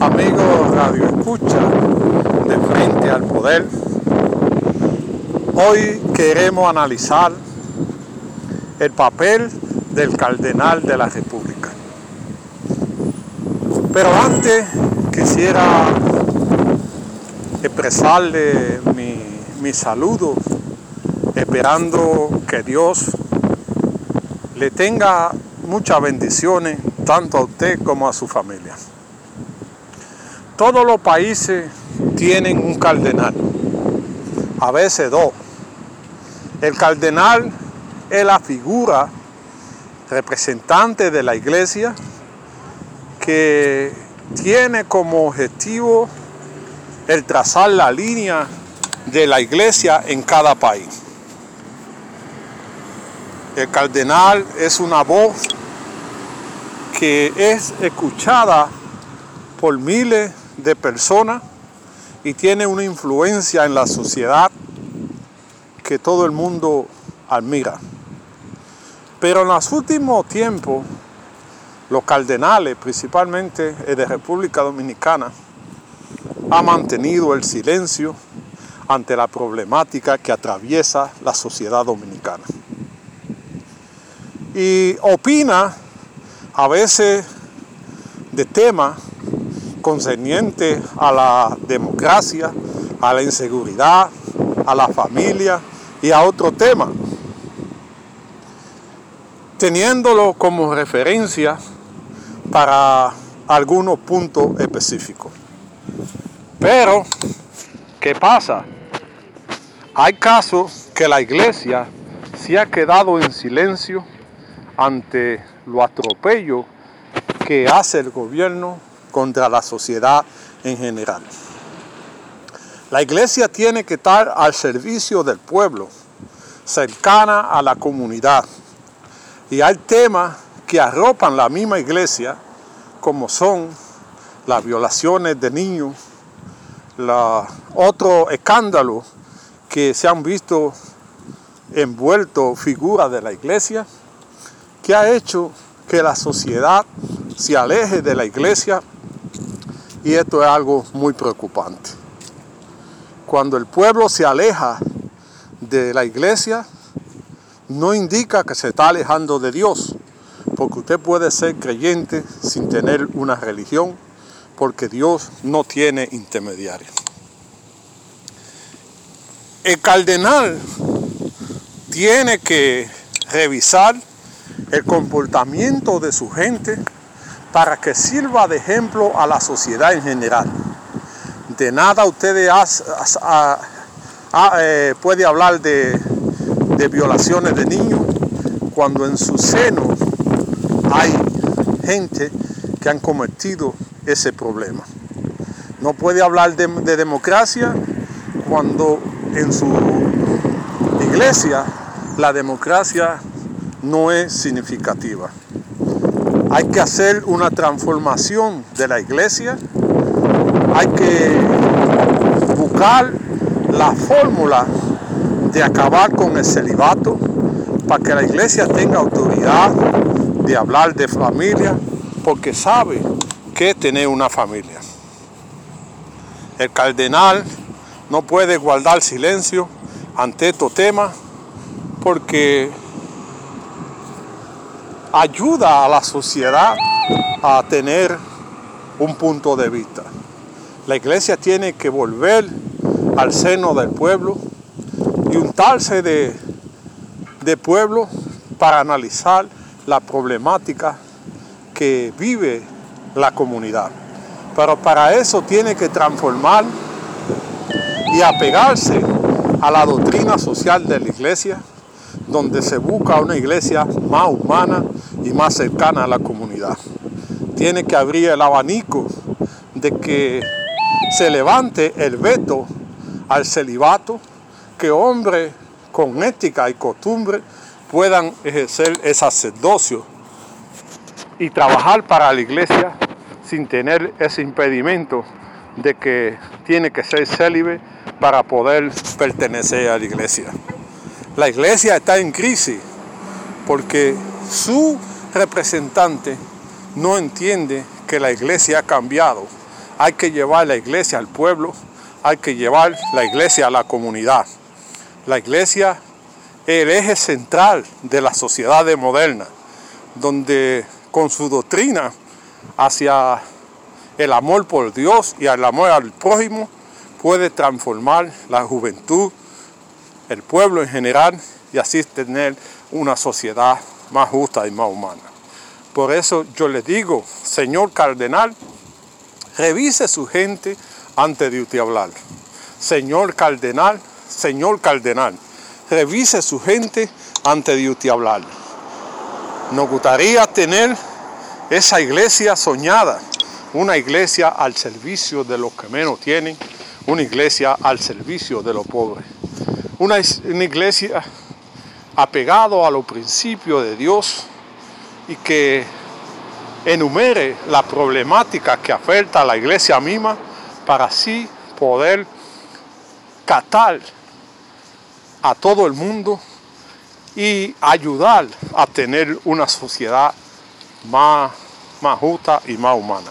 Amigos Radio Escucha de Frente al Poder, hoy queremos analizar el papel del Cardenal de la República. Pero antes quisiera expresarle mi, mi saludo, esperando que Dios le tenga muchas bendiciones tanto a usted como a su familia. Todos los países tienen un cardenal, a veces dos. El cardenal es la figura representante de la iglesia que tiene como objetivo el trazar la línea de la iglesia en cada país. El cardenal es una voz que es escuchada por miles de personas y tiene una influencia en la sociedad que todo el mundo admira. Pero en los últimos tiempos, los cardenales, principalmente el de República Dominicana, han mantenido el silencio ante la problemática que atraviesa la sociedad dominicana. Y opina a veces de temas concernientes a la democracia, a la inseguridad, a la familia y a otro tema, teniéndolo como referencia para algunos puntos específicos. Pero, ¿qué pasa? Hay casos que la iglesia se ha quedado en silencio ante lo atropello que hace el gobierno contra la sociedad en general. La iglesia tiene que estar al servicio del pueblo, cercana a la comunidad. Y hay temas que arropan la misma iglesia, como son las violaciones de niños, la, otro escándalo que se han visto envuelto figuras de la iglesia, que ha hecho que la sociedad se aleje de la iglesia y esto es algo muy preocupante. Cuando el pueblo se aleja de la iglesia, no indica que se está alejando de Dios, porque usted puede ser creyente sin tener una religión, porque Dios no tiene intermediario. El cardenal tiene que revisar el comportamiento de su gente para que sirva de ejemplo a la sociedad en general. De nada ustedes eh, puede hablar de, de violaciones de niños cuando en su seno hay gente que han cometido ese problema. No puede hablar de, de democracia cuando en su iglesia la democracia no es significativa. Hay que hacer una transformación de la iglesia. Hay que buscar la fórmula de acabar con el celibato para que la iglesia tenga autoridad de hablar de familia porque sabe que tener una familia. El cardenal no puede guardar silencio ante estos temas porque ayuda a la sociedad a tener un punto de vista. La iglesia tiene que volver al seno del pueblo y untarse de, de pueblo para analizar la problemática que vive la comunidad. Pero para eso tiene que transformar y apegarse a la doctrina social de la iglesia, donde se busca una iglesia más humana y más cercana a la comunidad. Tiene que abrir el abanico de que se levante el veto al celibato, que hombres con ética y costumbre puedan ejercer el sacerdocio y trabajar para la iglesia sin tener ese impedimento de que tiene que ser célibe para poder pertenecer a la iglesia. La iglesia está en crisis porque su representante no entiende que la iglesia ha cambiado. Hay que llevar la iglesia al pueblo, hay que llevar la iglesia a la comunidad. La iglesia es el eje central de la sociedad moderna, donde con su doctrina hacia el amor por Dios y el amor al prójimo puede transformar la juventud, el pueblo en general y así tener una sociedad más justa y más humana. Por eso yo le digo, señor cardenal, revise su gente antes de usted hablar. Señor cardenal, señor cardenal, revise su gente antes de usted hablar. Nos gustaría tener esa iglesia soñada, una iglesia al servicio de los que menos tienen, una iglesia al servicio de los pobres, una iglesia apegado a los principios de Dios y que enumere la problemática que afecta a la iglesia misma para así poder catar a todo el mundo y ayudar a tener una sociedad más, más justa y más humana.